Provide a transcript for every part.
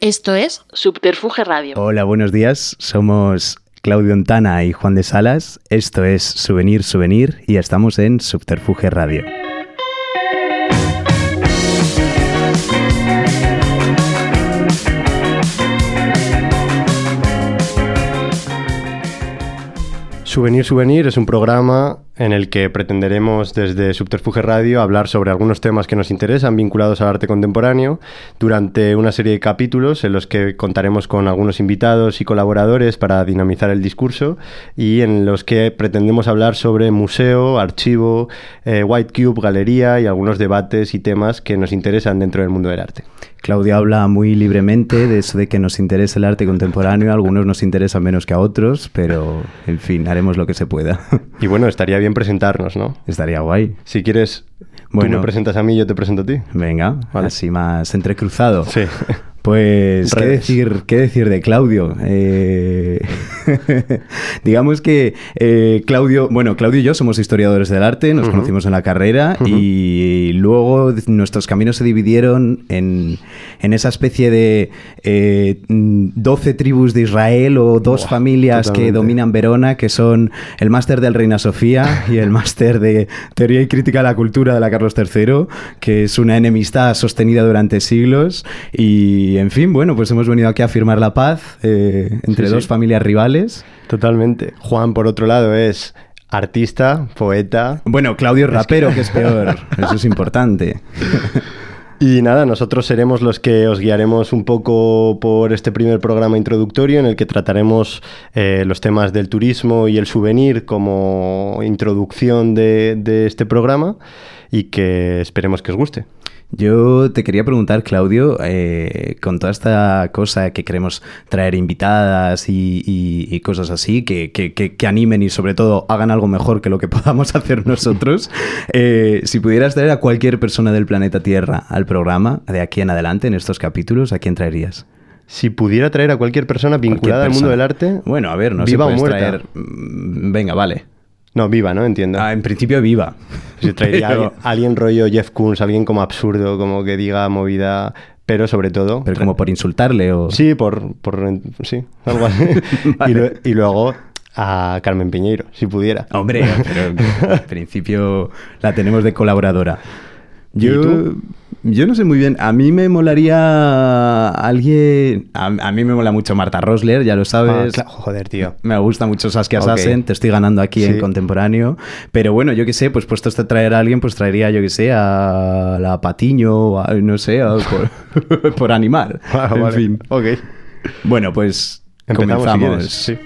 Esto es Subterfuge Radio. Hola, buenos días. Somos Claudio Ontana y Juan de Salas. Esto es Souvenir Souvenir y estamos en Subterfuge Radio. Souvenir Souvenir es un programa en el que pretenderemos desde Subterfuge Radio hablar sobre algunos temas que nos interesan vinculados al arte contemporáneo durante una serie de capítulos en los que contaremos con algunos invitados y colaboradores para dinamizar el discurso y en los que pretendemos hablar sobre museo, archivo, eh, White Cube, galería y algunos debates y temas que nos interesan dentro del mundo del arte. Claudia habla muy libremente de eso de que nos interesa el arte contemporáneo, a algunos nos interesan menos que a otros, pero en fin, haremos lo que se pueda. Y bueno, estaría bien presentarnos, ¿no? Estaría guay. Si quieres, Bueno. tú me presentas a mí y yo te presento a ti. Venga, Vale. así más entrecruzado. Sí. Pues, ¿qué decir, ¿qué decir de Claudio? Eh, digamos que eh, Claudio, bueno, Claudio y yo somos historiadores del arte, nos conocimos en la carrera y luego nuestros caminos se dividieron en, en esa especie de eh, mm, 12 tribus de Israel o dos Buah, familias que dominan Verona, que son el máster del Reina Sofía y el máster de Teoría y Crítica de la Cultura de la Carlos III, que es una enemistad sostenida durante siglos. Y, en fin, bueno, pues hemos venido aquí a firmar la paz eh, entre Sí, dos sí. familias rivales. Totalmente. Juan, por otro lado, es artista, poeta. Bueno, Claudio es rapero, que es peor. Eso es importante. Y nada, nosotros seremos los que os guiaremos un poco por este primer programa introductorio en el que trataremos eh, los temas del turismo y el souvenir como introducción de, de este programa y que esperemos que os guste. Yo te quería preguntar, Claudio, eh, con toda esta cosa que queremos traer invitadas y, y- y cosas así, que, que- que- que animen y sobre todo hagan algo mejor que lo que podamos hacer nosotros, eh, si pudieras traer a cualquier persona del planeta Tierra al programa, de aquí en adelante, en estos capítulos, ¿a quién traerías? Si pudiera traer a cualquier persona vinculada al mundo del arte, Bueno, a ver, no se o puedes muerta. traer... mm, Venga, vale. No, viva, ¿no? Entiendo. Ah, en principio viva. Si traería alguien, alguien rollo Jeff Koons, alguien como absurdo, como que diga movida, pero sobre todo... Pero como por insultarle o... Sí, por, por sí, algo así. y, lo- y luego a Carmen Piñeiro, si pudiera. Hombre, pero en principio la tenemos de colaboradora. ¿Y Yo, tú? Yo no sé muy bien. A mí me molaría alguien. A, a mí me mola mucho Marta Rosler, ya lo Ah, sabes. joder, tío. Me gusta mucho Saskia Ok. Sassen, te estoy ganando aquí en contemporáneo. Pero bueno, yo qué sé, pues puestos a traer a alguien, pues traería, yo qué sé, a la Patiño, o a- no sé, a- por, por animal. Ah, en vale. fin. Ok. Bueno, pues Empezamos, si comenzamos. quieres. Sí.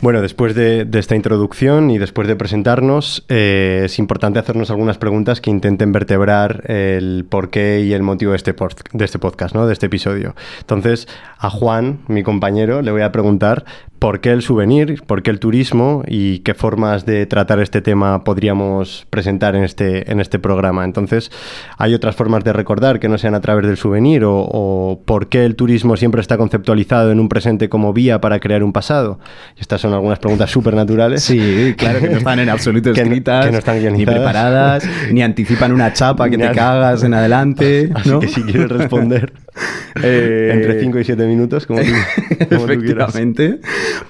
Bueno, después de, esta introducción y después de presentarnos, eh, es importante hacernos algunas preguntas que intenten vertebrar el porqué y el motivo de este, de este podcast, ¿no? de este episodio. Entonces, a Juan, mi compañero, le voy a preguntar por qué el souvenir, por qué el turismo y qué formas de tratar este tema podríamos presentar en este, en este programa. Entonces, ¿hay otras formas de recordar que no sean a través del souvenir o, o por qué el turismo siempre está conceptualizado en un presente como vía para crear un pasado? Estas son algunas preguntas súper naturales. Sí, claro que no están en absoluto Que no- escritas, que no están ni preparadas, ni anticipan una chapa que te cagas en adelante. Así ¿no? que si quieres responder Eh, entre 5 y 7 minutos, como tú, como tú. Efectivamente.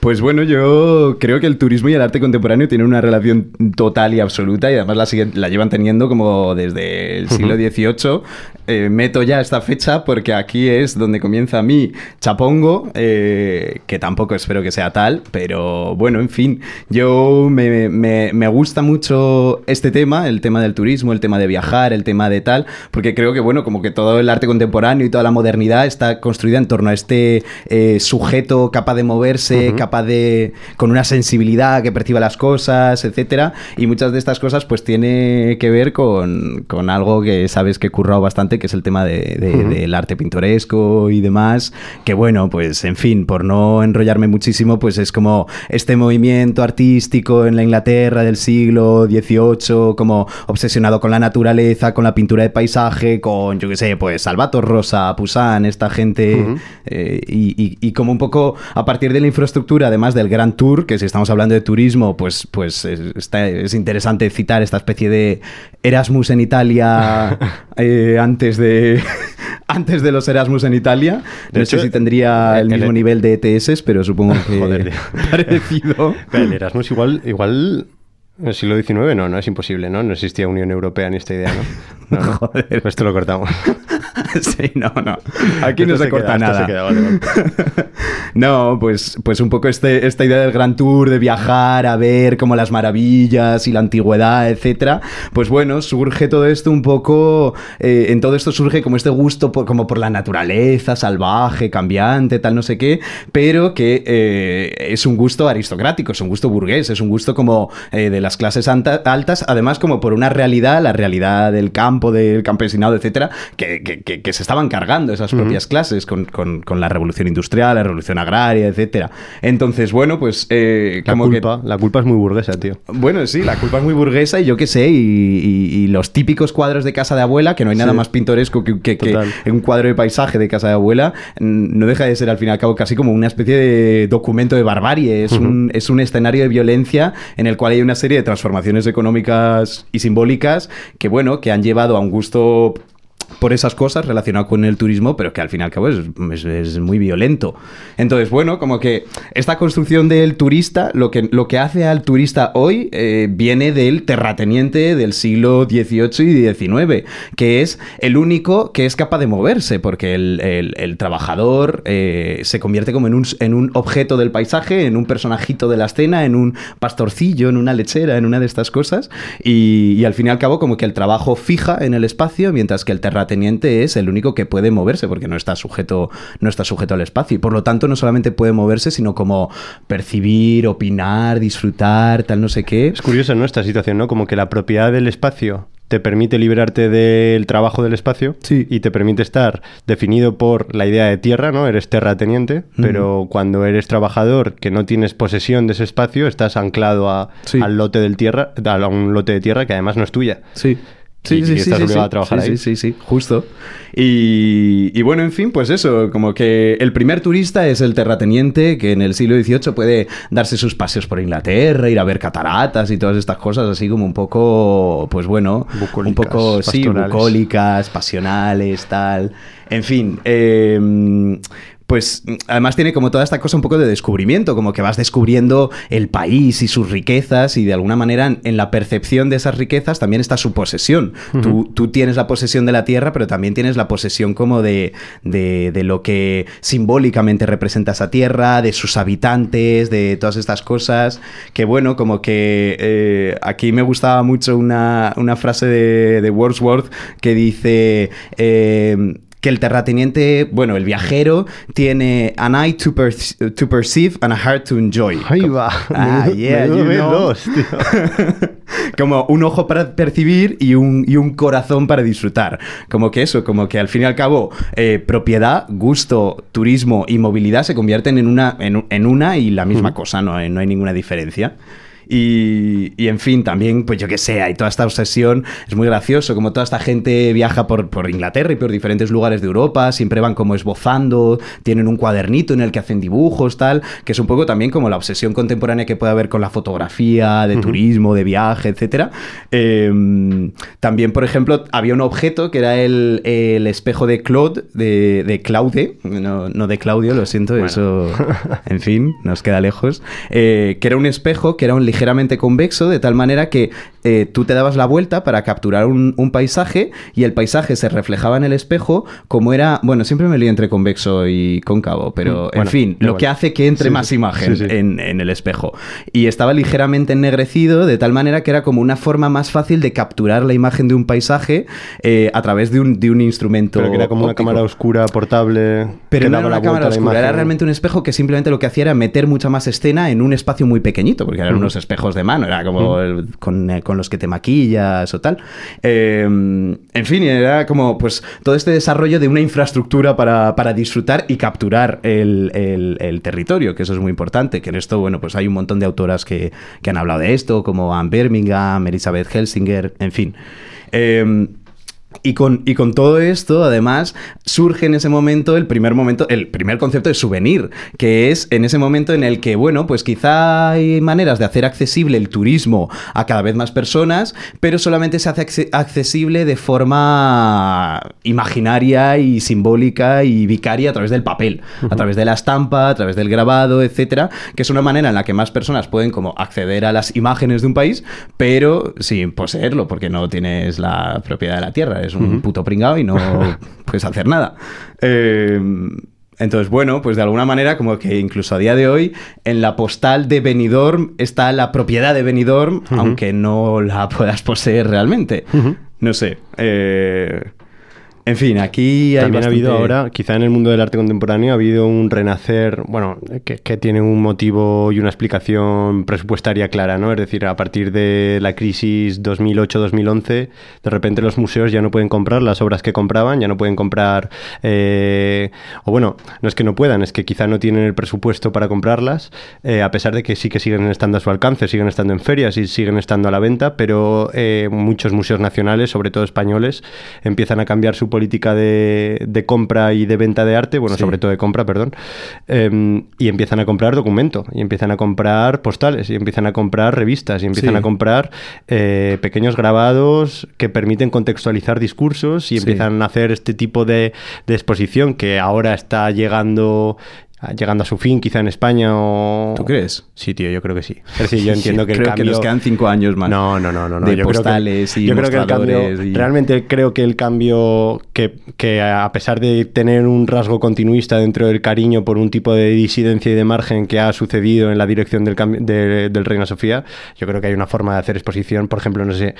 Pues bueno, yo creo que el turismo y el arte contemporáneo tienen una relación total y absoluta y además la, siguen- la llevan teniendo como desde el siglo XVIII. Eh, meto ya esta fecha porque aquí es donde comienza mi chapongo, eh, que tampoco espero que sea tal, pero bueno, en fin, yo me, me- me gusta mucho este tema, el tema del turismo, el tema de viajar, el tema de tal, porque creo que bueno, como que todo el arte contemporáneo y toda la modernidad está construida en torno a este eh, sujeto capaz de moverse, capaz de. con una sensibilidad que perciba las cosas, etcétera. Y muchas de estas cosas, pues tiene que ver con, con algo que sabes que he currado bastante, que es el tema de- de- del arte pintoresco y demás. Que bueno, pues en fin, por no enrollarme muchísimo, pues es como este movimiento artístico en la Inglaterra del siglo XVIII, como obsesionado con la naturaleza, con la pintura de paisaje, con, yo qué sé, pues Salvator Rosa, Busan, esta gente, eh, y, como un poco a partir de la infraestructura, además del Grand Tour, que si estamos hablando de turismo, pues, pues es interesante citar esta especie de Erasmus en Italia eh, antes de antes de los Erasmus en Italia. no sé si tendría el, mismo nivel de ETS, pero supongo que parecido. el Erasmus igual, igual en el siglo XIX no, no es imposible, ¿no? No existía Unión Europea ni esta idea, ¿no? no, Joder. Esto lo cortamos. sí, no, no. Aquí no se, corta nada. no, pues, pues un poco este, esta idea del Gran Tour, de viajar a ver como las maravillas y la antigüedad, etcétera. Pues bueno, surge todo esto un poco. Eh, en todo esto surge como este gusto por, como por la naturaleza salvaje, cambiante, tal, no sé qué, pero que eh, es un gusto aristocrático, es un gusto burgués, es un gusto como eh, de la las clases altas, además como por una realidad, la realidad del campo, del campesinado, etcétera, que, que, se estaban cargando esas propias clases con, con, la revolución industrial, la revolución agraria, etcétera. Entonces, bueno, pues... Eh, la, culpa, la culpa es muy burguesa, tío. Bueno, sí, la culpa es muy burguesa y yo qué sé, y, los típicos cuadros de casa de abuela, que no hay nada más pintoresco que, que, un cuadro de paisaje de casa de abuela, no deja de ser al fin y al cabo casi como una especie de documento de barbarie, es, un, es un escenario de violencia en el cual hay una serie de transformaciones económicas y simbólicas que, bueno, que han llevado a un gusto por esas cosas relacionado con el turismo, pero que al fin y al cabo es, muy violento. Entonces, bueno, como que esta construcción del turista, lo que, lo que hace al turista hoy eh, viene del terrateniente del siglo XVIII y XIX, que es el único que es capaz de moverse, porque el, trabajador eh, se convierte como en un, en un objeto del paisaje, en un personajito de la escena, en un pastorcillo, en una lechera, en una de estas cosas, y, y al fin y al cabo como que el trabajo fija en el espacio, mientras que el terrateniente teniente es el único que puede moverse porque no está sujeto, no está sujeto al espacio. Y por lo tanto, no solamente puede moverse, sino como percibir, opinar, disfrutar, tal no sé qué. Es curioso, ¿no? Esta situación, ¿no? Como que la propiedad del espacio te permite liberarte del trabajo del espacio sí. y te permite estar definido por la idea de tierra, ¿no? Eres terrateniente, pero cuando eres trabajador que no tienes posesión de ese espacio, estás anclado a, al lote del tierra, a un lote de tierra que además no es tuya. Sí. Sí, sí, sí, sí, a trabajar ahí. Sí, sí, sí, justo. Y, bueno, en fin, pues eso, como que el primer turista es el terrateniente que en el siglo XVIII puede darse sus paseos por Inglaterra, ir a ver cataratas y todas estas cosas así como un poco, pues bueno, un poco, sí, bucólicas, pasionales, tal. En fin, eh, pues además tiene como toda esta cosa un poco de descubrimiento, como que vas descubriendo el país y sus riquezas y de alguna manera en la percepción de esas riquezas también está su posesión. tú, tienes la posesión de la tierra, pero también tienes la posesión como de, de, lo que simbólicamente representa esa tierra, de sus habitantes, de todas estas cosas, que bueno, como que eh, aquí me gustaba mucho una, frase de, de Wordsworth que dice... Eh, que el terrateniente, bueno, el viajero, tiene an eye to, perceive and a heart to enjoy. Ahí va. Ah, yeah, you know. como un ojo para percibir y un, y un corazón para disfrutar. Como que eso, como que al fin y al cabo, eh, propiedad, gusto, turismo y movilidad se convierten en una, en, una y la misma cosa, no no hay ninguna diferencia. Y, en fin, también, pues yo que sé, hay toda esta obsesión. Es muy gracioso, como toda esta gente viaja por, por Inglaterra y por diferentes lugares de Europa, siempre van como esbozando, tienen un cuadernito en el que hacen dibujos, tal, que es un poco también como la obsesión contemporánea que puede haber con la fotografía, de turismo, de viaje, etc. Em, también, por ejemplo, había un objeto que era el, espejo de Claude, de, de Claude, no, no, de Claudio, lo siento, eso, en fin, nos queda lejos, eh, que era un espejo que era un ligeramente convexo, de tal manera que eh, tú te dabas la vuelta para capturar un, paisaje y el paisaje se reflejaba en el espejo como era, bueno, siempre me lío entre convexo y cóncavo, pero mm, en fin, lo que hace que entre más imagen en, el espejo. Y estaba ligeramente ennegrecido de tal manera que era como una forma más fácil de capturar la imagen de un paisaje eh, a través de un, de un instrumento. Pero que era como una cámara oscura portable. Pero no era una cámara oscura, era realmente un espejo que simplemente lo que hacía era meter mucha más escena en un espacio muy pequeñito, porque eran unos espejos de mano, era como eh, con, los que te maquillas o tal. Em, en fin, era como pues todo este desarrollo de una infraestructura para, disfrutar y capturar el, territorio, que eso es muy importante, que en esto, bueno, pues hay un montón de autoras que, han hablado de esto, como Anne Birmingham, Elizabeth Helsinger, en fin. Em, Y con, y con todo esto, además, surge en ese momento el primer momento, el primer concepto de souvenir, que es en ese momento en el que, bueno, pues quizá hay maneras de hacer accesible el turismo a cada vez más personas, pero solamente se hace accesible de forma imaginaria y simbólica y vicaria a través del papel, a través de la estampa, a través del grabado, etcétera, que es una manera en la que más personas pueden como acceder a las imágenes de un país, pero sin poseerlo, porque no tienes la propiedad de la tierra es un puto pringado y no puedes hacer nada. Eh, entonces, bueno, pues de alguna manera, como que incluso a día de hoy, en la postal de Benidorm está la propiedad de Benidorm, aunque no la puedas poseer realmente. No sé. Eh, en fin, aquí hay También ha habido ahora, quizá en el mundo del arte contemporáneo, ha habido un renacer, bueno, que, tiene un motivo y una explicación presupuestaria clara, ¿no? Es decir, a partir de la crisis 2008-2011, de repente los museos ya no pueden comprar las obras que compraban, ya no pueden comprar, eh, o bueno, no es que no puedan, es que quizá no tienen el presupuesto para comprarlas, eh, a pesar de que sí que siguen estando a su alcance, siguen estando en ferias y siguen estando a la venta, pero eh, muchos museos nacionales, sobre todo españoles, empiezan a cambiar su política de, compra y de venta de arte, bueno, sobre todo de compra, perdón, em, y empiezan a comprar documento, y empiezan a comprar postales, y empiezan a comprar revistas, y empiezan a comprar eh, pequeños grabados que permiten contextualizar discursos, y empiezan a hacer este tipo de, de exposición que ahora está llegando llegando a su fin, quizá en España o... ¿Tú crees? Sí, tío, yo creo que sí. Yo entiendo que el creo que nos quedan cinco años más. No, no, no, no. De postales y yo creo que el cambio, Realmente creo que el cambio, que, que, a pesar de tener un rasgo continuista dentro del cariño por un tipo de disidencia y de margen que ha sucedido en la dirección del, del Reina Sofía, yo creo que hay una forma de hacer exposición, por ejemplo, no sé,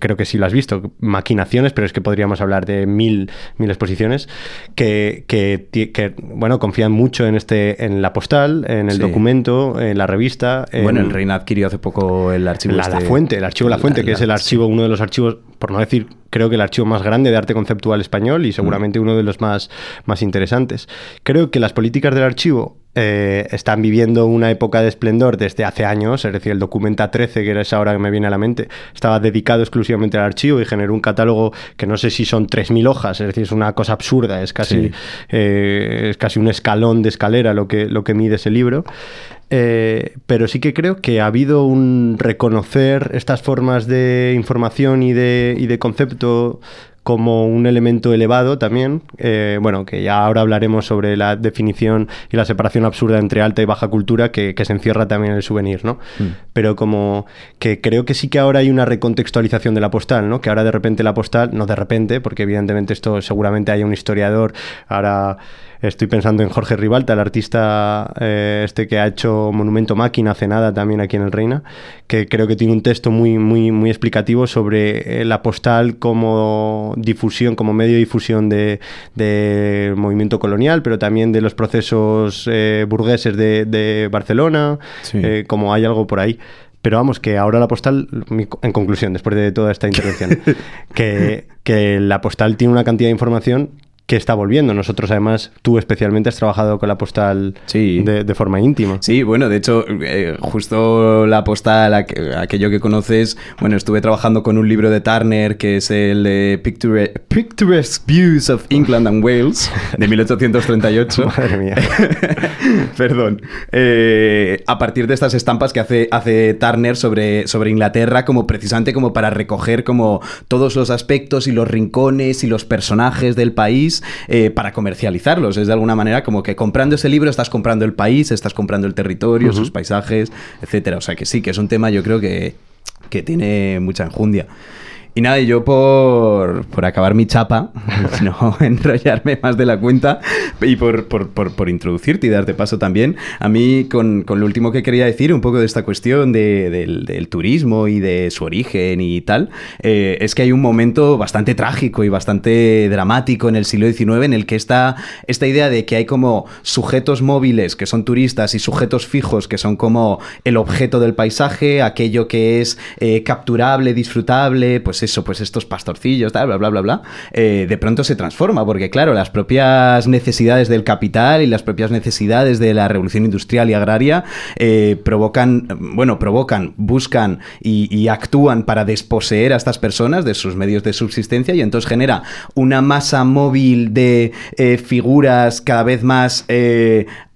creo que sí lo has visto, maquinaciones, pero es que podríamos hablar de mil, mil exposiciones, que, que, que bueno, confían mucho en este, en la postal, en el documento, en la revista. Bueno, el Reina adquirió hace poco el archivo. La, este... la Fuente, el archivo La Fuente, que es el archivo, uno de los archivos, por no decir, creo que el archivo más grande de arte conceptual español y seguramente uno de los más, más interesantes. Creo que las políticas del archivo eh, están viviendo una época de esplendor desde hace años, es decir, el Documenta 13, que era esa hora que me viene a la mente, estaba dedicado exclusivamente al archivo y generó un catálogo que no sé si son 3.000 hojas, es decir, es una cosa absurda, es casi, eh, es casi un escalón de escalera lo que, lo que mide ese libro. Eh, pero sí que creo que ha habido un reconocer estas formas de información y de, y de concepto como un elemento elevado también, eh, bueno, que ya ahora hablaremos sobre la definición y la separación absurda entre alta y baja cultura que, se encierra también en el souvenir, ¿no? Mm. Pero como que creo que sí que ahora hay una recontextualización de la postal, ¿no? Que ahora de repente la postal, no de repente, porque evidentemente esto seguramente hay un historiador, ahora Estoy pensando en Jorge Ribalta, el artista eh, este que ha hecho Monumento Máquina hace nada también aquí en el Reina, que creo que tiene un texto muy, muy, muy explicativo sobre eh, la postal como difusión, como medio de difusión del de movimiento colonial, pero también de los procesos eh, burgueses de, Barcelona, como hay algo por ahí. Pero vamos, que ahora la postal, en conclusión, después de toda esta intervención, que, que la postal tiene una cantidad de información que está volviendo. Nosotros, además, tú especialmente has trabajado con la postal de, forma íntima. Sí, bueno, de hecho, eh, justo la postal, aquello que conoces, bueno, estuve trabajando con un libro de Turner que es el de Picturesque Views of England and Wales, de 1838. Madre mía. Perdón. Eh, a partir de estas estampas que hace, hace Turner sobre, sobre Inglaterra, como precisamente como para recoger como todos los aspectos y los rincones y los personajes del país eh, para comercializarlos. Es de alguna manera como que comprando ese libro estás comprando el país, estás comprando el territorio, sus paisajes, etcétera. O sea que sí, que es un tema yo creo que, que tiene mucha enjundia. Y nada, yo por, por acabar mi chapa, no enrollarme más de la cuenta y por, por, por, introducirte y darte paso también, a mí con, con, lo último que quería decir, un poco de esta cuestión de, del, del, turismo y de su origen y tal, eh, es que hay un momento bastante trágico y bastante dramático en el siglo XIX en el que está esta idea de que hay como sujetos móviles que son turistas y sujetos fijos que son como el objeto del paisaje, aquello que es eh, capturable, disfrutable, pues eso, pues estos pastorcillos, tal, bla, bla, bla, bla, eh, de pronto se transforma, porque claro, las propias necesidades del capital y las propias necesidades de la revolución industrial y agraria eh, provocan, bueno, provocan, buscan y, actúan para desposeer a estas personas de sus medios de subsistencia y entonces genera una masa móvil de eh, figuras cada vez más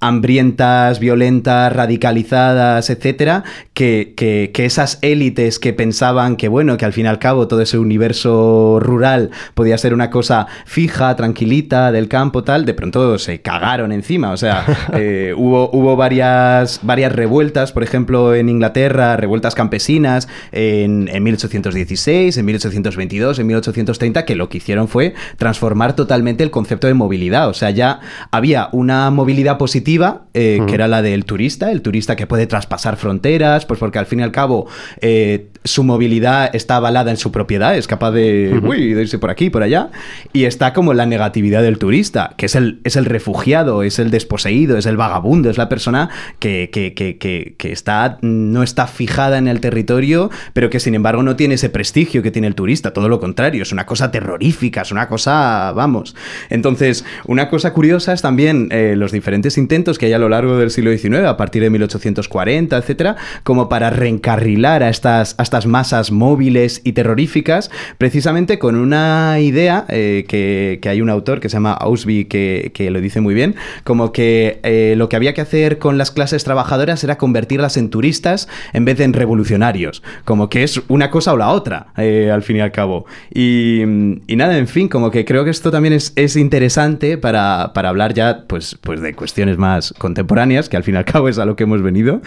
hambrientas, violentas, radicalizadas, etcétera, que, que- que esas élites que pensaban que, bueno, que al fin y al cabo todo ese universo rural podía ser una cosa fija, tranquilita, del campo, tal, de pronto se cagaron encima. O sea, eh, hubo, hubo varias, varias revueltas, por ejemplo, en Inglaterra, revueltas campesinas en, en 1816, en 1822, en 1830, que lo que hicieron fue transformar totalmente el concepto de movilidad. O sea, ya había una movilidad positiva, eh, que era la del turista, el turista que puede traspasar fronteras, pues porque al fin y al cabo eh, su movilidad está avalada en su propiedad, es capaz de, uy, de irse por aquí, por allá, y está como la negatividad del turista, que es el, es el refugiado, es el desposeído, es el vagabundo, es la persona que, que, que, que, está, no está fijada en el territorio, pero que sin embargo no tiene ese prestigio que tiene el turista, todo lo contrario, es una cosa terrorífica, es una cosa, vamos. Entonces, una cosa curiosa es también eh, los diferentes intentos que hay a lo largo del siglo XIX, a partir de 1840, etcétera, como para reencarrilar a estas, estas masas móviles y terroríficas, precisamente con una idea eh, que, que hay un autor que se llama Ausby que, que lo dice muy bien, como que eh, lo que había que hacer con las clases trabajadoras era convertirlas en turistas en vez de en revolucionarios, como que es una cosa o la otra, eh, al fin y al cabo. Y, y nada, en fin, como que creo que esto también es, es interesante para, para hablar ya pues, pues de cuestiones más contemporáneas, que al fin y al cabo es a lo que hemos venido.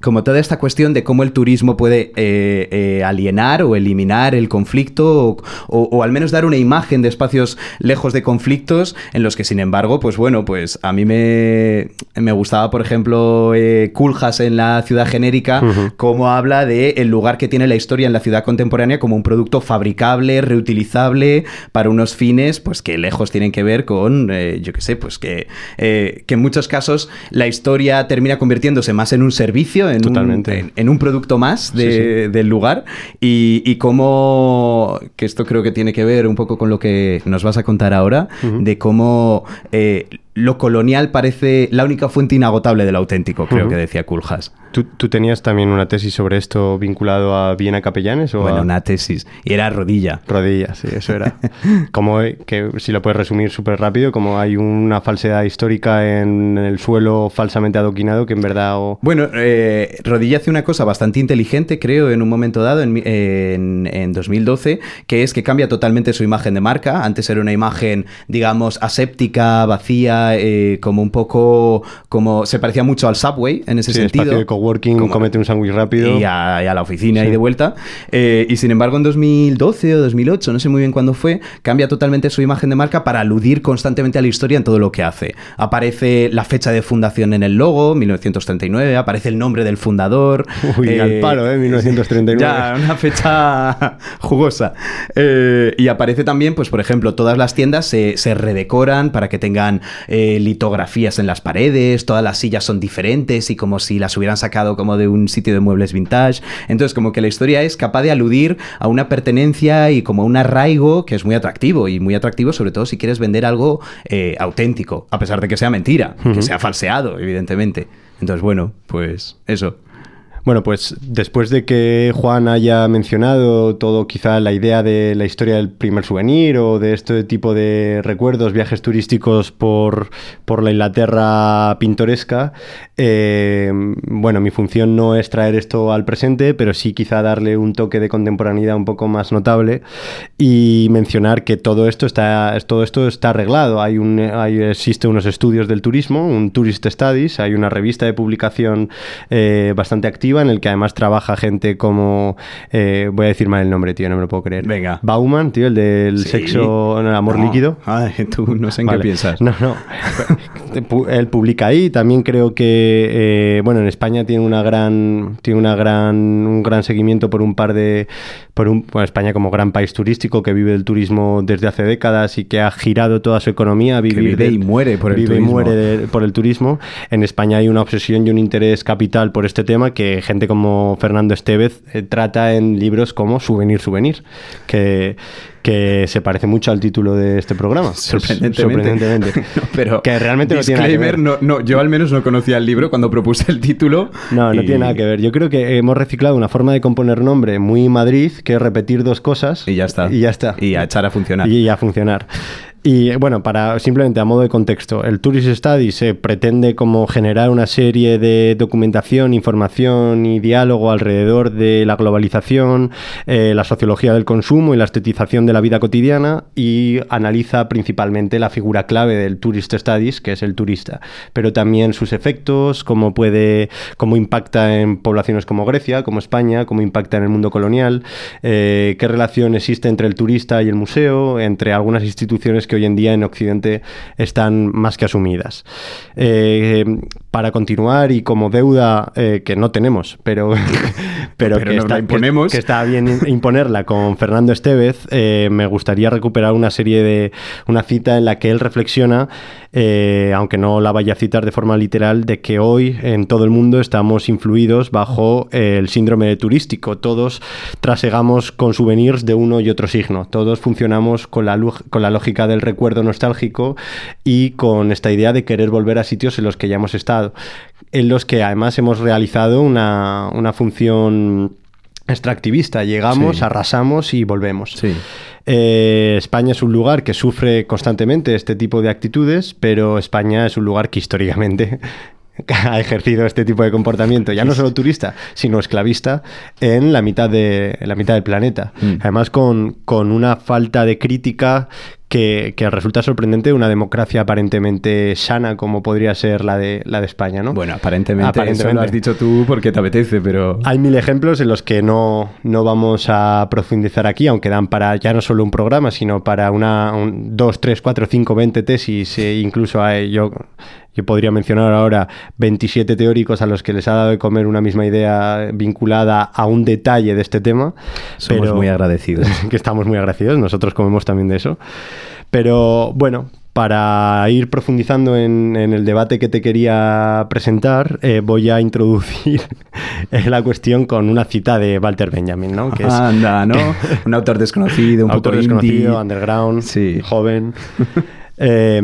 Como toda esta cuestión de cómo el turismo puede eh, eh, alienar o eliminar el conflicto o, o- o al menos dar una imagen de espacios lejos de conflictos en los que sin embargo pues bueno pues a mí me, me gustaba por ejemplo eh, Kuljas en la ciudad genérica cómo habla de el lugar que tiene la historia en la ciudad contemporánea como un producto fabricable reutilizable para unos fines pues que lejos tienen que ver con eh, yo qué sé pues que, que en muchos casos la historia termina convirtiéndose más en un servicio en, un, Totalmente. en, en un producto más de- Sí, sí. del lugar y, y cómo, que esto creo que tiene que ver un poco con lo que nos vas a contar ahora, de cómo eh, lo colonial parece la única fuente inagotable del auténtico, creo que decía Kuljas. ¿Tú, tú tenías también una tesis sobre esto vinculado a Viena Capellanes o Bueno, a una tesis. Y era rodilla. rodillas? Sí, eso era. como que si lo puedes resumir súper rápido, como hay una falsedad histórica en el suelo falsamente adoquinado que en verdad o... Bueno, eh, Rodilla hace una cosa bastante inteligente, creo, en un momento dado, en, en- en 2012, que es que cambia totalmente su imagen de marca. Antes era una imagen, digamos, aséptica, vacía, eh, como un poco, como se parecía mucho al Subway en ese Sí, sentido. espacio de coworking, Como- comete un sándwich rápido. Y a, y a la oficina Sí. y de vuelta. Eh, y sin embargo, en 2012 o 2008, no sé muy bien cuándo fue, cambia totalmente su imagen de marca para aludir constantemente a la historia en todo lo que hace. Aparece la fecha de fundación en el logo, 1939, aparece el nombre del fundador. Uy, al palo, ¿eh? 1939. Ya, una fecha jugosa. Eh, y aparece también, pues, por ejemplo, todas las tiendas se, se redecoran para que tengan eh, litografías en las paredes, todas las sillas son diferentes y como si las hubieran sacado como de un sitio de muebles vintage. Entonces, como que la historia es capaz de aludir a una pertenencia y como un arraigo que es muy atractivo y muy atractivo sobre todo si quieres vender algo eh, auténtico, a pesar de que sea mentira, que sea falseado, evidentemente. Entonces, bueno, pues eso. Bueno, pues después de que Juan haya mencionado todo, quizá la idea de la historia del primer souvenir o de este tipo de recuerdos, viajes turísticos por, por la Inglaterra pintoresca, eh, bueno, mi función no es traer esto al presente, pero sí quizá darle un toque de contemporaneidad un poco más notable y mencionar que todo esto está, todo esto está arreglado. Hay un, hay, existe unos estudios del turismo, un Tourist Studies, hay una revista de publicación eh, bastante activa en el que además trabaja gente como, eh, voy a decir mal el nombre, tío, no me lo puedo creer. Venga. Bauman, tío, el del Sí. sexo, el amor No. líquido. Ay, tú no sé en Vale. qué piensas. No, no. él publica ahí. También creo que, eh, bueno, en España tiene una gran, tiene una gran, un gran seguimiento por un par de, por un, bueno, España como gran país turístico que vive el turismo desde hace décadas y que ha girado toda su economía a vivir vive y muere por el vive turismo. y muere por el turismo. En España hay una obsesión y un interés capital por este tema que gente como Fernando Estevez eh, trata en libros como Souvenir, Souvenir, que que se parece mucho al título de este programa. Sorprendentemente. Sorprendentemente. No, pero que realmente no tiene nada que ver. no, no, yo al menos no conocía el libro cuando propuse el título. No, no y- tiene nada que ver. Yo creo que hemos reciclado una forma de componer nombre muy Madrid, que es repetir dos cosas. Y ya está. Y ya está. Y a echar a funcionar. Y a funcionar. Y bueno, para simplemente a modo de contexto, el Tourist Study se pretende como generar una serie de documentación, información y diálogo alrededor de la globalización, eh, la sociología del consumo y la estetización de la vida cotidiana y analiza principalmente la figura clave del Tourist Studies, que es el turista, pero también sus efectos, cómo puede, cómo impacta en poblaciones como Grecia, como España, cómo impacta en el mundo colonial, eh, qué relación existe entre el turista y el museo, entre algunas instituciones que hoy en día en Occidente están más que asumidas. Eh, para continuar y como deuda eh, que no tenemos, pero, pero, Pero que, está, que- imponemos. que está bien imponerla con Fernando Estevez, eh, me gustaría recuperar una serie de una cita en la que él reflexiona, aunque no la vaya a citar de forma literal, de que hoy en todo el mundo estamos influidos bajo el síndrome turístico. Todos trasegamos con souvenirs de uno y otro signo. Todos funcionamos con la, con la lógica del recuerdo nostálgico y con esta idea de querer volver a sitios en los que ya hemos estado, en los que además hemos realizado una, una función extractivista. Llegamos, Sí. arrasamos y volvemos. Sí. Eh, España es un lugar que sufre constantemente este tipo de actitudes, pero España es un lugar que históricamente ha ejercido este tipo de comportamiento, ya no solo turista, sino esclavista en la mitad, de, en la mitad del planeta. Mm. Además, con, con una falta de crítica que, que resulta sorprendente de una democracia aparentemente sana como podría ser la de, la de España, ¿no? Bueno, aparentemente, eso Aparentemente. lo has dicho tú porque te apetece, pero... Hay mil ejemplos en los que no, no vamos a profundizar aquí, aunque dan para ya no solo un programa, sino para una, un, dos, tres, cuatro, cinco, veinte tesis. e incluso hay, yo, yo podría mencionar ahora 27 teóricos a los que les ha dado de comer una misma idea vinculada a un detalle de este tema. Somos pero- muy agradecidos. que estamos muy agradecidos, nosotros comemos también de eso. Pero bueno, para ir profundizando en, en el debate que te quería presentar, eh, voy a introducir la cuestión con una cita de Walter Benjamin, ¿no? Que es Anda, ¿no? Un autor desconocido, un autor poco desconocido, indie. underground, Sí. joven. Eh,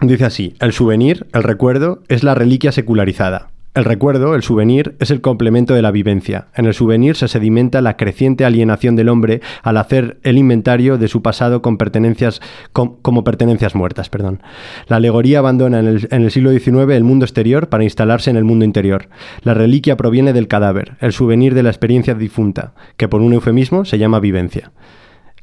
dice así, el souvenir, el recuerdo, es la reliquia secularizada. El recuerdo, el souvenir, es el complemento de la vivencia. En el souvenir se sedimenta la creciente alienación del hombre al hacer el inventario de su pasado con pertenencias, com- como pertenencias muertas. Perdón. La alegoría abandona en el siglo XIX el mundo exterior para instalarse en el mundo interior. La reliquia proviene del cadáver, el souvenir de la experiencia difunta, que por un eufemismo se llama vivencia.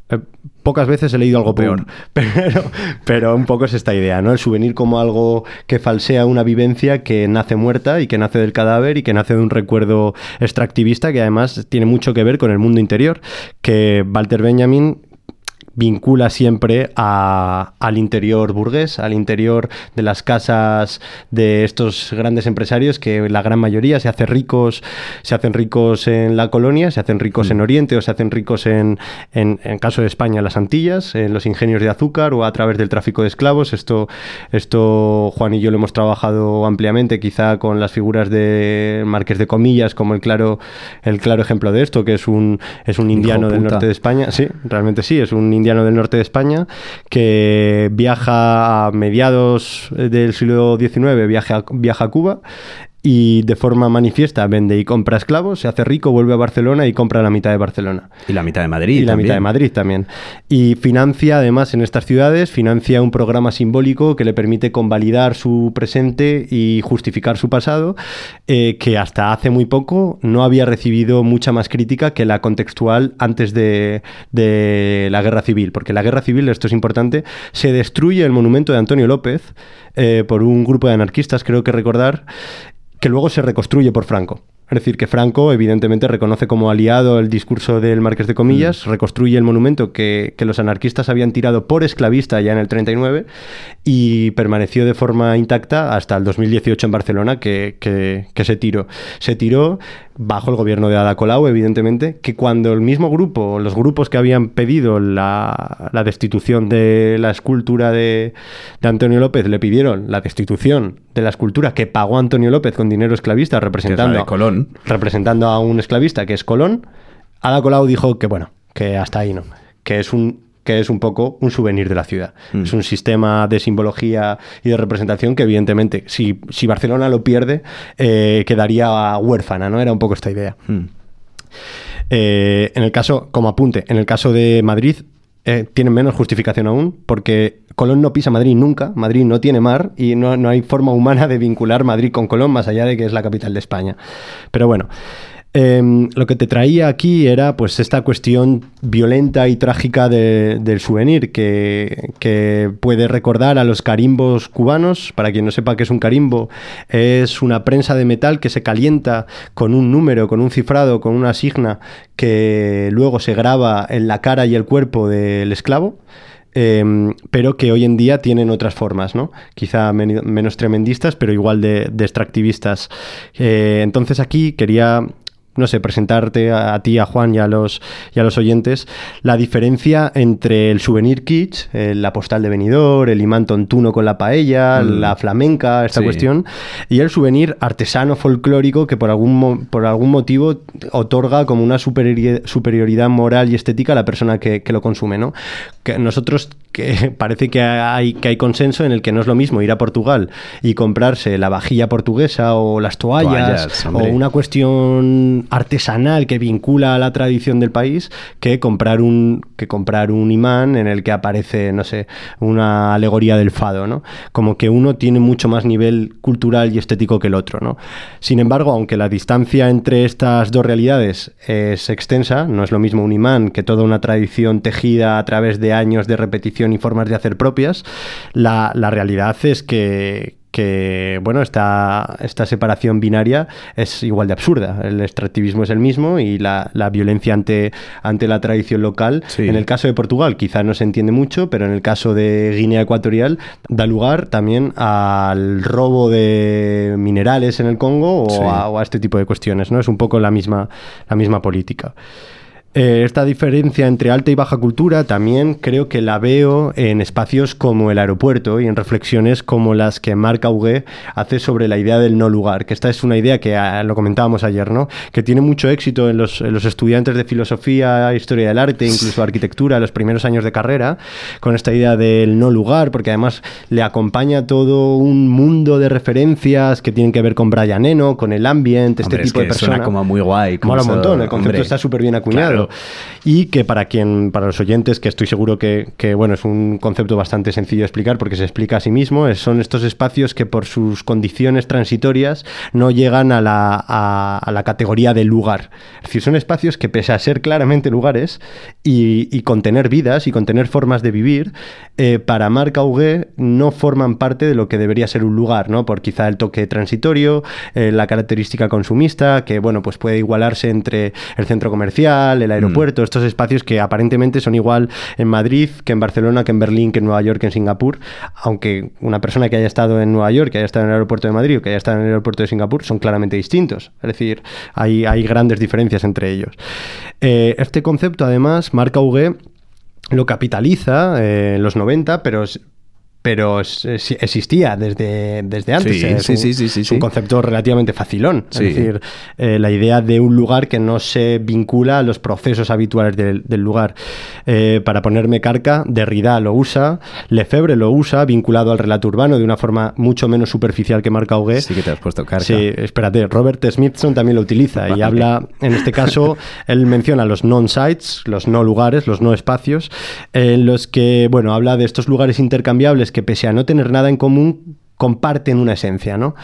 Eh, pocas veces he leído algo peor, pero, pero un poco es esta idea, ¿no? El souvenir como algo que falsea una vivencia que nace muerta y que nace del cadáver y que nace de un recuerdo extractivista que además tiene mucho que ver con el mundo interior, que Walter Benjamin vincula siempre a- al interior burgués, al interior de las casas de estos grandes empresarios que la gran mayoría se hacen ricos, se hacen ricos en la colonia, se hacen ricos en Oriente o se hacen ricos en, en, en caso de España, en las Antillas, en los ingenios de azúcar o a través del tráfico de esclavos. Esto, esto Juan y yo lo hemos trabajado ampliamente, quizá con las figuras de Marqués de Comillas como el claro, el claro ejemplo de esto, que es un, es un indiano del norte de España. Sí, realmente sí, es un indiano del norte de España que viaja a mediados del siglo XIX, viaja, viaja a Cuba y de forma manifiesta vende y compra esclavos, se hace rico, vuelve a Barcelona y compra la mitad de Barcelona. Y la mitad de Madrid. Y la también. mitad de Madrid también. Y financia, además, en estas ciudades, financia un programa simbólico que le permite convalidar su presente y justificar su pasado, eh, que hasta hace muy poco no había recibido mucha más crítica que la contextual antes de, de la guerra civil. Porque la guerra civil, esto es importante, se destruye el monumento de Antonio López eh, por un grupo de anarquistas, creo que recordar, que luego se reconstruye por Franco. Es decir, que Franco evidentemente reconoce como aliado el discurso del Marqués de Comillas, mm. reconstruye el monumento que, los anarquistas habían tirado por esclavista ya en el 39 y permaneció de forma intacta hasta el 2018 en Barcelona que, que se tiró. Se tiró bajo el gobierno de Ada Colau, evidentemente, que cuando el mismo grupo, los grupos que habían pedido la, destitución de la escultura de, Antonio López, le pidieron la destitución de la escultura que pagó Antonio López con dinero esclavista representando, Colón. Representando a un esclavista que es Colón, Ada Colau dijo que bueno, que hasta ahí no, que es un que es un poco un souvenir de la ciudad. Mm. Es un sistema de simbología y de representación que evidentemente, si, si Barcelona lo pierde, eh, quedaría huérfana, ¿no? Era un poco esta idea. Mm. Eh, en el caso, como apunte, en el caso de Madrid, eh, tiene menos justificación aún, porque Colón no pisa Madrid nunca, Madrid no tiene mar y no, no, hay forma humana de vincular Madrid con Colón, más allá de que es la capital de España. Pero bueno, Em, lo que te traía aquí era pues esta cuestión violenta y trágica del souvenir que, puede recordar a los carimbos cubanos. Para quien no sepa qué es un carimbo, es una prensa de metal que se calienta con un número, con un cifrado, con una signa que luego se graba en la cara y el cuerpo del esclavo. Em, pero que hoy en día tienen otras formas, ¿no? Quizá menos tremendistas, pero igual de, extractivistas. Eh, entonces aquí quería no sé, presentarte a, ti, a Juan y a, los, y a los oyentes la diferencia entre el souvenir kitsch, la postal de venidor, el imán tontuno con la paella, mm. la flamenca, esta cuestión, y el souvenir artesano folclórico que por algún, por algún motivo otorga como una superioridad moral y estética a la persona que, que lo consume, ¿no? Que nosotros que parece que hay, que hay consenso en el que no es lo mismo ir a Portugal y comprarse la vajilla portuguesa o las toallas, o una cuestión artesanal que vincula a la tradición del país que comprar un que comprar un imán en el que aparece no sé una alegoría del fado no como que uno tiene mucho más nivel cultural y estético que el otro no sin embargo aunque la distancia entre estas dos realidades es extensa no es lo mismo un imán que toda una tradición tejida a través de años de repetición y formas de hacer propias, la, realidad es que, bueno, esta, esta separación binaria es igual de absurda. El extractivismo es el mismo y la, violencia ante, ante la tradición local. En el caso de Portugal quizá no se entiende mucho, pero en el caso de Guinea Ecuatorial da lugar también al robo de minerales en el Congo o, a, o a, este tipo de cuestiones. ¿no? Es un poco la misma, la misma política. Eh, esta diferencia entre alta y baja cultura también creo que la veo en espacios como el aeropuerto y en reflexiones como las que Marc Augué hace sobre la idea del no lugar, que esta es una idea que ah, lo comentábamos ayer, ¿no? que tiene mucho éxito en los, estudiantes de filosofía, historia del arte, incluso arquitectura, los primeros años de carrera, con esta idea del no lugar, porque además le acompaña todo un mundo de referencias que tienen que ver con Brian Eno, con el ambiente, este tipo de personas. como muy guay. Mola un montón, el concepto está súper bien acuñado. Y que para quien, para los oyentes, que estoy seguro que, bueno, es un concepto bastante sencillo de explicar porque se explica a sí mismo, son estos espacios que por sus condiciones transitorias no llegan a la, a, la categoría de lugar. Es decir, son espacios que pese a ser claramente lugares y, contener vidas y contener formas de vivir, eh, para Marc Augué no forman parte de lo que debería ser un lugar, ¿no? Por quizá el toque transitorio, eh, la característica consumista, que bueno, pues puede igualarse entre el centro comercial, el aeropuerto, estos espacios que aparentemente son igual en Madrid que en Barcelona, que en Berlín, que en Nueva York, que en Singapur, aunque una persona que haya estado en Nueva York, que haya estado en el aeropuerto de Madrid o que haya estado en el aeropuerto de Singapur, son claramente distintos. Es decir, hay, hay grandes diferencias entre ellos. Eh, este concepto, además, marca Augué lo capitaliza eh, en los 90, pero pero existía desde, desde antes. Sí, sí, sí, sí, Es un concepto relativamente facilón. Es decir, eh, la idea de un lugar que no se vincula a los procesos habituales del, lugar. Eh, para ponerme carca, Derrida lo usa, Lefebvre lo usa, vinculado al relato urbano de una forma mucho menos superficial que Marc Augué. Sí que te has puesto carca. Sí, espérate, Robert Smithson también lo utiliza y habla, en este caso, él menciona los non-sites, los no lugares, los no espacios, en los que, bueno, habla de estos lugares intercambiables que pese a no tener nada en común, comparten una esencia, ¿no?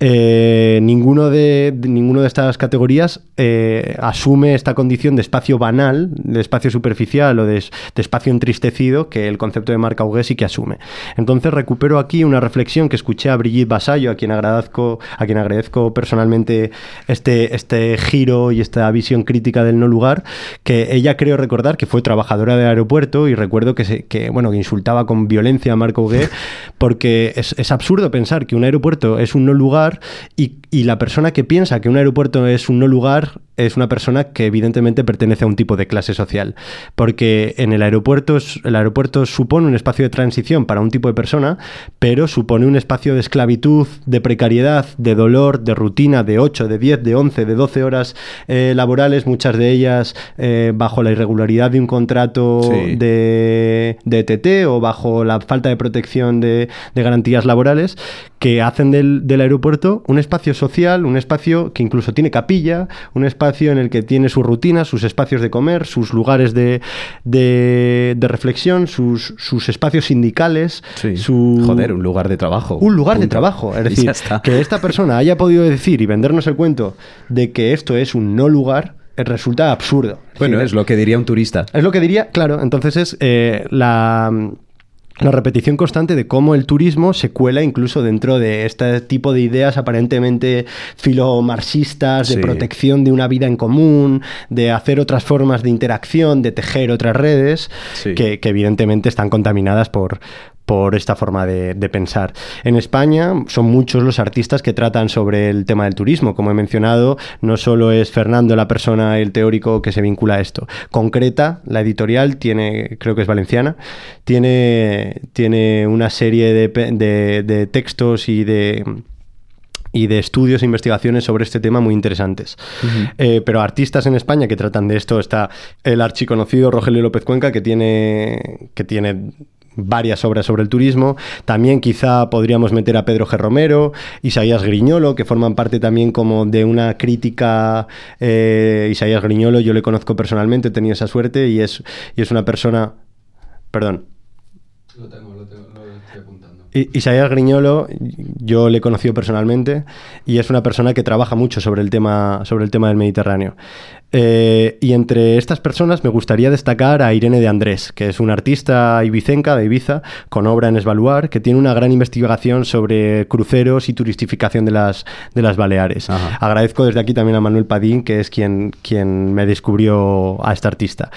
Eh, ninguno, de, ninguno de estas categorías eh, asume esta condición de espacio banal, de espacio superficial o de, es- de espacio entristecido que el concepto de Marc Augé sí que asume. Entonces recupero aquí una reflexión que escuché a Brigitte Basallo, a quien agradezco, a quien agradezco personalmente este, este giro y esta visión crítica del no lugar, que ella creo recordar que fue trabajadora de aeropuerto y recuerdo que, se, que, bueno, que insultaba con violencia a Marc Augé porque es absurdo pensar que un aeropuerto es un no lugar y, la persona que piensa que un aeropuerto es un no lugar es una persona que evidentemente pertenece a un tipo de clase social. Porque en el aeropuerto, el aeropuerto supone un espacio de transición para un tipo de persona, pero supone un espacio de esclavitud, de precariedad, de dolor, de rutina, de 8, de 10, de 11, de 12 horas eh, laborales, muchas de ellas eh, bajo la irregularidad de un contrato Sí. de, de TT o bajo la falta de protección de, de garantías laborales, que hacen del, del aeropuerto un espacio social, un espacio que incluso tiene capilla, un espacio en el que tiene sus rutinas, sus espacios de comer, sus lugares de, de, de reflexión, sus, sus espacios sindicales, Sí. su... Joder, un lugar de trabajo. Un lugar de trabajo. Es decir, que esta persona haya podido decir y vendernos el cuento de que esto es un no lugar, eh, resulta absurdo. Bueno, es lo que diría un turista. es lo que diría, claro, entonces es eh, la, la repetición constante de cómo el turismo se cuela incluso dentro de este tipo de ideas aparentemente filomarxistas, de Sí. protección de una vida en común, de hacer otras formas de interacción, de tejer otras redes, Sí. que, que evidentemente están contaminadas por por esta forma de, de pensar. En España son muchos los artistas que tratan sobre el tema del turismo. Como he mencionado, no solo es Fernando la persona, el teórico que se vincula a esto. Concreta, la editorial, tiene, creo que es valenciana, tiene, tiene una serie de- de textos y de y de estudios e investigaciones sobre este tema muy interesantes. Eh, pero artistas en España que tratan de esto está el archiconocido Rogelio López Cuenca, que tiene, que tiene varias obras sobre el turismo. También quizá podríamos meter a Pedro G. Romero, Isaías Griñolo, que forman parte también como de una crítica. eh, Isaías Griñolo, yo le conozco personalmente, he tenido esa suerte y es, y es una persona... Perdón. Lo tengo, lo tengo, lo estoy apuntando. Isaías Griñolo, yo le he conocido personalmente y es una persona que trabaja mucho sobre el tema, sobre el tema del Mediterráneo. Eh, y entre estas personas me gustaría destacar a Irene de Andrés, que es una artista ibicenca de Ibiza, con obra en Esvaluar, que tiene una gran investigación sobre cruceros y turistificación de las, de las Baleares. Ajá. Agradezco desde aquí también a Manuel Padín, que es quien, quien me descubrió a esta artista.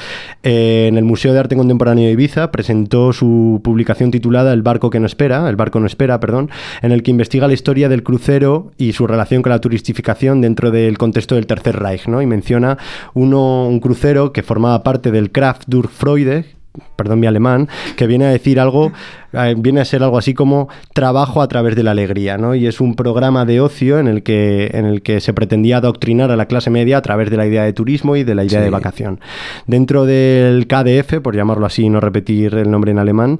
Eh, en el Museo de Arte Contemporáneo de Ibiza presentó su publicación titulada El barco que no espera, El barco no espera, perdón, en el que investiga la historia del crucero y su relación con la turistificación dentro del contexto del Tercer Reich, ¿no? Y menciona uno, un crucero que formaba parte del Kraft durch Freude, perdón mi alemán, que viene a decir algo, eh, viene a ser algo así como trabajo a través de la alegría, ¿no? Y es un programa de ocio en el que, en el que se pretendía adoctrinar a la clase media a través de la idea de turismo y de la idea Sí. de vacación. Dentro del KDF, por llamarlo así y no repetir el nombre en alemán,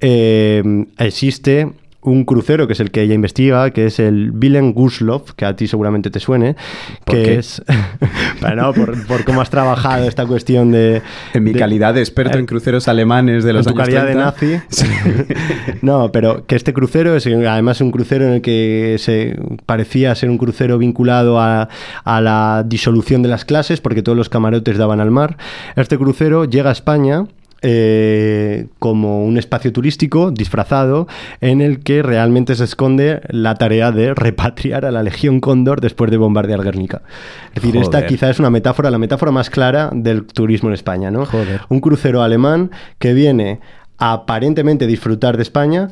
eh, existe un crucero que es el que ella investiga, que es el Wilhelm Gustloff, que a ti seguramente te suene, ¿Por que qué? es bueno, por, por cómo has trabajado esta cuestión de En mi de- calidad de experto en cruceros alemanes de los en tu años calidad de 30. nazi. no, pero que este crucero es además un crucero en el que se parecía ser un crucero vinculado a, a la disolución de las clases, porque todos los camarotes daban al mar. Este crucero llega a España. Eh, como un espacio turístico disfrazado en el que realmente se esconde la tarea de repatriar a la Legión Cóndor después de bombardear Guernica. Es decir, esta Joder. quizá es una metáfora, la metáfora más clara del turismo en España, ¿no? Joder. Un crucero alemán que viene a aparentemente disfrutar de España,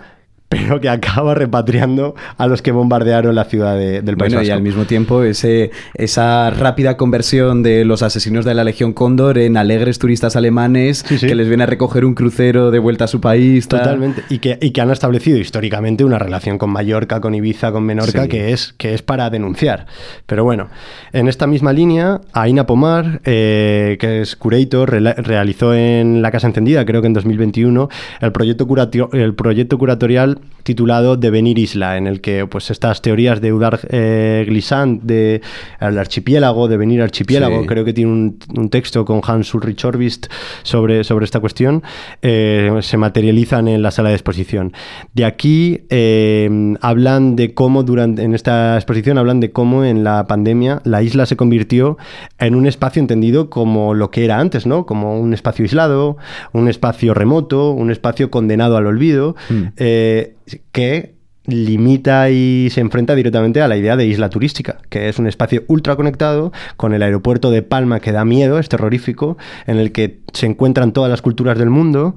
pero que acaba repatriando a los que bombardearon la ciudad de- del País Bueno, y al mismo tiempo ese, esa rápida conversión de los asesinos de la Legión Cóndor en alegres turistas alemanes Sí, sí. que les viene a recoger un crucero de vuelta a su país. tal. Totalmente. Y que, y que han establecido históricamente una relación con Mallorca, con Ibiza, con Menorca, Sí. que, es, que es para denunciar. Pero bueno, en esta misma línea, Aina Pomar, eh, que es curator, realizó en La Casa Encendida, creo que en 2021, el proyecto, el proyecto curatorial documental titulado Devenir Isla, en el que pues estas teorías de Udar eh, Glissant, de el archipiélago, Devenir Archipiélago, Sí. creo que tiene un, un texto con Hans Ulrich Orbist sobre, sobre esta cuestión, eh, se materializan en la sala de exposición. De aquí eh, hablan de cómo durante en esta exposición hablan de cómo en la pandemia la isla se convirtió en un espacio entendido como lo que era antes, ¿no? Como un espacio aislado, un espacio remoto, un espacio condenado al olvido, eh, que limita y se enfrenta directamente a la idea de isla turística, que es un espacio ultra conectado con el aeropuerto de Palma que da miedo, es terrorífico, en el que se encuentran todas las culturas del mundo.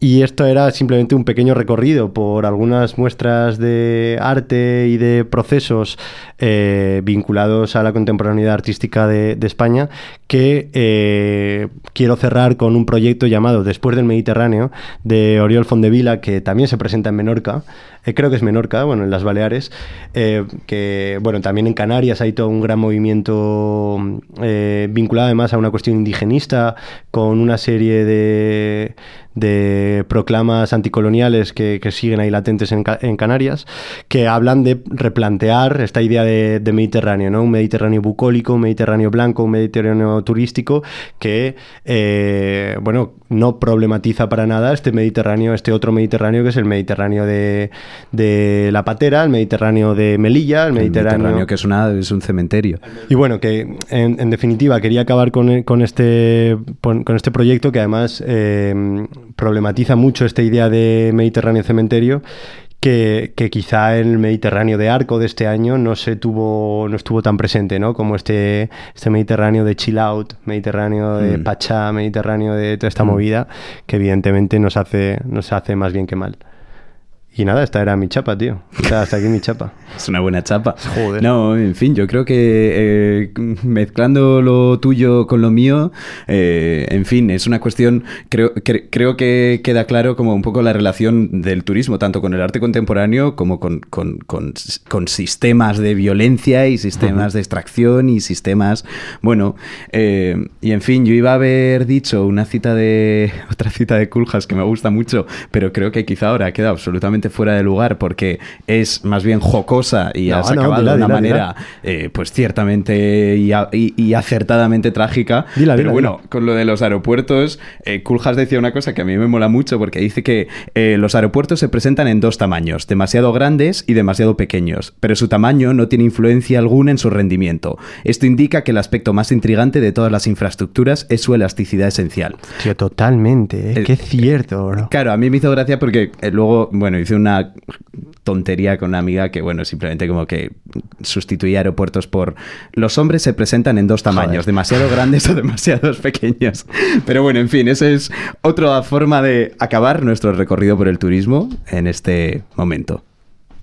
Y esto era simplemente un pequeño recorrido por algunas muestras de arte y de procesos eh, vinculados a la contemporaneidad artística de, España que eh, quiero cerrar con un proyecto llamado Después del Mediterráneo de Oriol Fondevila que también se presenta en Menorca. Eh, creo que es Menorca, bueno, en las Baleares, eh, que, bueno, también en Canarias hay todo un gran movimiento eh, vinculado además a una cuestión indigenista, con una serie de, de proclamas anticoloniales que, siguen ahí latentes en, Ca- en Canarias, que hablan de replantear esta idea de, Mediterráneo, ¿no? Un Mediterráneo bucólico, un Mediterráneo blanco, un Mediterráneo turístico, que, eh, bueno, no problematiza para nada este Mediterráneo, este otro Mediterráneo que es el Mediterráneo de La Patera, el Mediterráneo de Melilla, el El Mediterráneo... Mediterráneo, que es, una, es un cementerio. Y bueno, que en, en definitiva quería acabar con, con este, con, este proyecto que además eh, problematiza mucho esta idea de Mediterráneo cementerio. Que, que quizá el Mediterráneo de Arco de este año no se tuvo, no estuvo tan presente, ¿no? Como este, este Mediterráneo de chill out, Mediterráneo de Mm. Pachá, Mediterráneo de toda esta movida, que evidentemente nos hace, nos hace más bien que mal. Y nada, esta era mi chapa, tío. O sea, hasta aquí mi chapa. Es una buena chapa. Joder. No, en fin, yo creo que eh, mezclando lo tuyo con lo mío, eh, en fin, es una cuestión, creo, cre- creo que queda claro como un poco la relación del turismo, tanto con el arte contemporáneo como con, con- con sistemas de violencia y sistemas de extracción y sistemas, bueno, eh, y en fin, yo iba a haber dicho una cita de, otra cita de Kuljas que me gusta mucho, pero creo que quizá ahora queda absolutamente fuera de lugar porque es más bien jocosa y No, has no, acabado dila, de una dila, manera eh, pues ciertamente y, a- y- y acertadamente trágica. Pero bueno, con lo de los aeropuertos, eh, Kuljas decía una cosa que a mí me mola mucho porque dice que eh, los aeropuertos se presentan en dos tamaños, demasiado grandes y demasiado pequeños, pero su tamaño no tiene influencia alguna en su rendimiento. Esto indica que el aspecto más intrigante de todas las infraestructuras es su elasticidad esencial. Tío, totalmente, ¿eh? Eh, Qué cierto, bro. Claro, a mí me hizo gracia porque eh, luego, bueno, hice una tontería con una amiga que, bueno, simplemente como que sustituía aeropuertos por... Los hombres se presentan en dos tamaños, Joder. demasiado grandes o demasiados pequeños. Pero bueno, en fin, esa es otra forma de acabar nuestro recorrido por el turismo en este momento.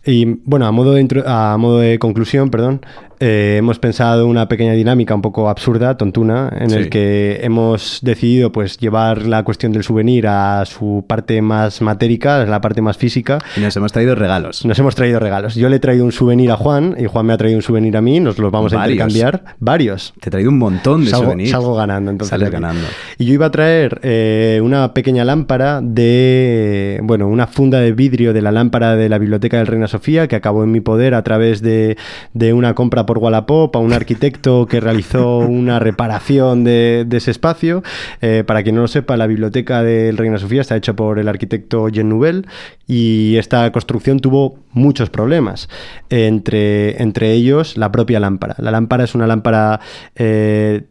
Y bueno, a modo de, a modo de conclusión, perdón, eh, hemos pensado una pequeña dinámica un poco absurda, tontuna, en Sí. el que hemos decidido pues llevar la cuestión del souvenir a su parte más matérica, a la parte más física. Y nos hemos traído regalos. Nos hemos traído regalos. Yo le he traído un souvenir a Juan y Juan me ha traído un souvenir a mí. Nos los vamos a intercambiar. Varios. Te he traído un montón de salgo, souvenirs. salgo ganando entonces. Sales ganando. Y yo iba a traer eh, una pequeña lámpara de, bueno, una funda de vidrio de la lámpara de la Biblioteca del Reina Sofía que acabó en mi poder a través de, de una compra por Wallapop a un arquitecto que realizó una reparación de, ese espacio. Eh, para quien no lo sepa, la Biblioteca del Reina Sofía está hecha por el arquitecto Jean Nouvel y esta construcción tuvo muchos problemas, entre, entre ellos la propia lámpara. La lámpara es una lámpara... eh,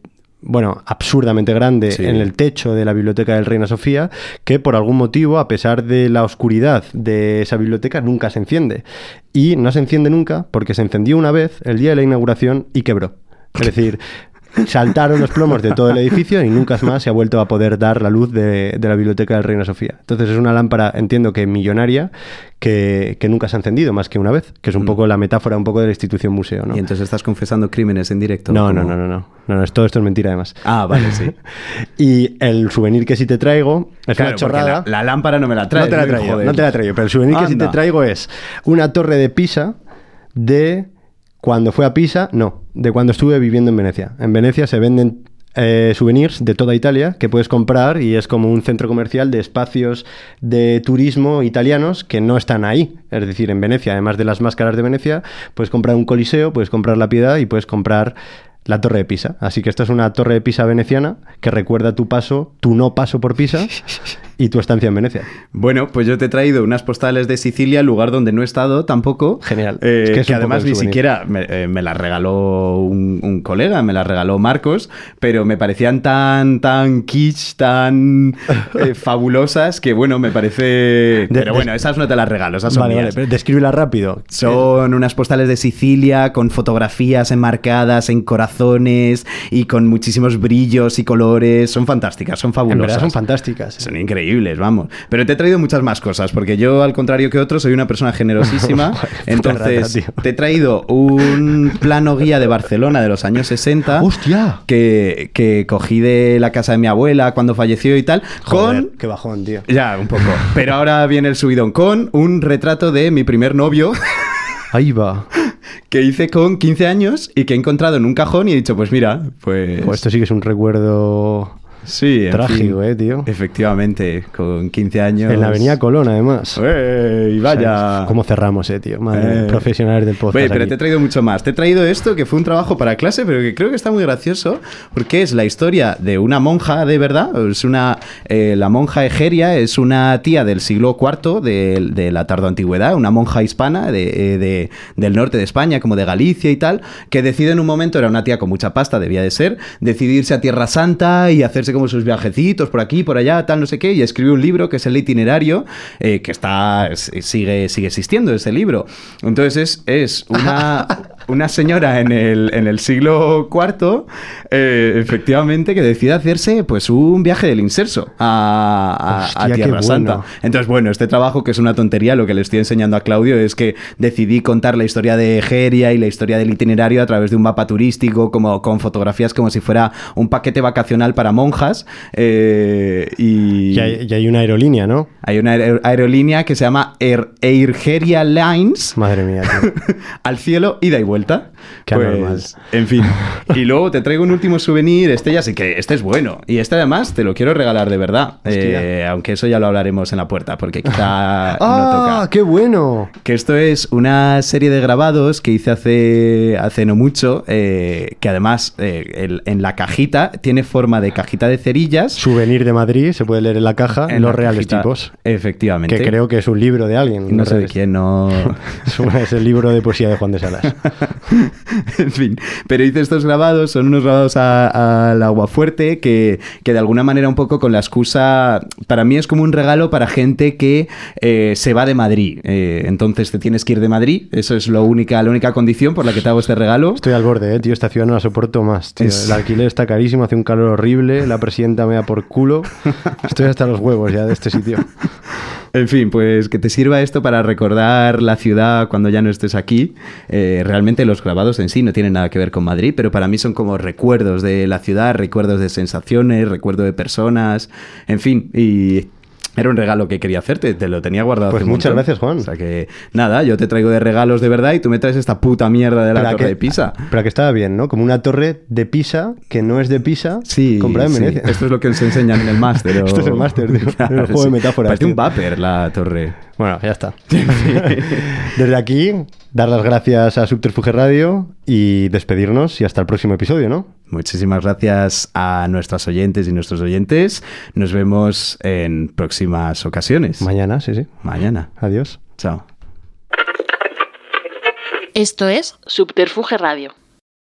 bueno, absurdamente grande Sí. en el techo de la biblioteca del Reina Sofía, que por algún motivo, a pesar de la oscuridad de esa biblioteca, nunca se enciende. Y no se enciende nunca porque se encendió una vez el día de la inauguración y quebró. Es decir, saltaron los plomos de todo el edificio y nunca más se ha vuelto a poder dar la luz de, de la biblioteca del Reina Sofía. Entonces es una lámpara, entiendo que millonaria, que, que nunca se ha encendido más que una vez, que es un poco la metáfora un poco de la institución museo. ¿no? Y entonces estás confesando crímenes en directo. No, no, no, no, no, no, no, es- todo esto es mentira además. Ah, vale, sí. y el souvenir que sí te traigo es Claro, una chorrada. La, la lámpara no me la traes. no te la traigo, no te la traigo, pero el souvenir que sí te traigo es una torre de Pisa de cuando fue a Pisa, no, de cuando estuve viviendo en Venecia. En Venecia se venden eh, souvenirs de toda Italia que puedes comprar y es como un centro comercial de espacios de turismo italianos que no están ahí. Es decir, en Venecia, además de las máscaras de Venecia, puedes comprar un coliseo, puedes comprar la piedad y puedes comprar la torre de Pisa. Así que esta es una torre de Pisa veneciana que recuerda tu paso, tu no paso por Pisa y tu estancia en Venecia. Bueno, pues yo te he traído unas postales de Sicilia, lugar donde no he estado tampoco. Genial. Eh, Es que que, es poco además ni souvenir. siquiera me, eh, me las regaló un, un colega, me las regaló Marcos, pero me parecían tan, tan kitsch, tan eh, fabulosas que bueno, me parece... pero bueno, esas no te las regalo, esas son Vale, vale, mías. pero descríbela rápido. Son unas postales de Sicilia con fotografías enmarcadas en corazones y con muchísimos brillos y colores. Son fantásticas, son En fabulosas. verdad son fantásticas. Son increíbles, vamos. Pero te he traído muchas más cosas, porque yo, al contrario que otros, soy una persona generosísima. Entonces, rata, te he traído un plano guía de Barcelona de los años 60. ¡Hostia! Que, que cogí de la casa de mi abuela cuando falleció y tal. Joder, Con. qué bajón, tío. Ya, un poco. Pero ahora viene el subidón con un retrato de mi primer novio Ahí va. que hice con 15 años y que he encontrado en un cajón y he dicho, pues mira, pues... Jo, esto sí que es un recuerdo sí, en trágico, fin. eh, tío. Efectivamente, con 15 años... En la avenida Colón, además. ¡Ey, vaya! ¿Cómo cerramos, eh, tío? Madre, Eh. profesionales del podcast. Oye, pero aquí. te he traído mucho más. Te he traído esto que fue un trabajo para clase, pero que creo que está muy gracioso porque es la historia de una monja de verdad. Es una eh, la monja Egeria es una tía del siglo IV de, de la tardoantigüedad, una monja hispana de, eh, de- del norte de España, como de Galicia y tal, que decide en un momento era una tía con mucha pasta, debía de ser, decidirse a Tierra Santa y hacerse como sus viajecitos por aquí, por allá, tal, no sé qué, y escribe un libro que es el itinerario, eh, que está sigue sigue existiendo ese libro. Entonces es, es una, una señora en el, en el siglo IV, eh, efectivamente, que decide hacerse pues un viaje del inserso a, Hostia, Tierra bueno. Santa. Entonces, bueno, este trabajo, que es una tontería, lo que le estoy enseñando a Claudio es que decidí contar la historia de Egeria y la historia del itinerario a través de un mapa turístico, como con fotografías como si fuera un paquete vacacional para monjas. eh, y Y hay, y hay una aerolínea, ¿no? hay una aer- aerolínea que se llama Air, Airgeria Lines Madre mía, al cielo, ida y vuelta. Qué Pues, anormal. En fin. Y luego te traigo un último souvenir. Este ya sí que este es bueno. Y este además te lo quiero regalar de verdad. Eh, aunque eso ya lo hablaremos en la puerta, porque quizá no ¡Ah, toca. qué bueno! Que esto es una serie de grabados que hice hace, hace no mucho, eh, que además eh, el- en la cajita tiene forma de cajita de cerillas. Souvenir de Madrid, se puede leer en la caja, en Los la Reales cajita. Tipos. Efectivamente. Que creo que es un libro de alguien. No sé de quién, no. Es el libro de poesía de Juan de Salas. en fin, pero hice estos grabados, son unos grabados al agua fuerte que, que de alguna manera un poco con la excusa, para mí es como un regalo para gente que eh, se va de Madrid. Eh, entonces te tienes que ir de Madrid, eso es lo única, la única condición por la que te hago este regalo. Estoy al borde, eh, tío. Esta ciudad no la soporto más, tío. Es- El alquiler está carísimo, hace un calor horrible, la presidenta me da por culo. Estoy hasta los huevos ya de este sitio. En fin, pues que te sirva esto para recordar la ciudad cuando ya no estés aquí. Eh, realmente los grabados en sí no tienen nada que ver con Madrid, pero para mí son como recuerdos de la ciudad, recuerdos de sensaciones, recuerdo de personas, en fin, y era un regalo que quería hacerte, te lo tenía guardado. Pues hace muchas montón. gracias, Juan. O sea que nada, yo te traigo de regalos de verdad y tú me traes esta puta mierda de la Pero torre que- de Pisa. Pero que estaba bien, ¿no? Como una torre de Pisa que no es de Pisa, Sí, comprada en sí. Venecia. esto es lo que os enseñan en el máster. o- Esto es el máster, tío. El juego de metáforas, Parece un vapor la torre. Bueno, ya está. Desde aquí, dar las gracias a Subterfuge Radio y despedirnos y hasta el próximo episodio, ¿no? Muchísimas gracias a nuestras oyentes y nuestros oyentes. Nos vemos en próximas ocasiones. Mañana, sí, sí. Mañana. Adiós. Chao. Esto es Subterfuge Radio.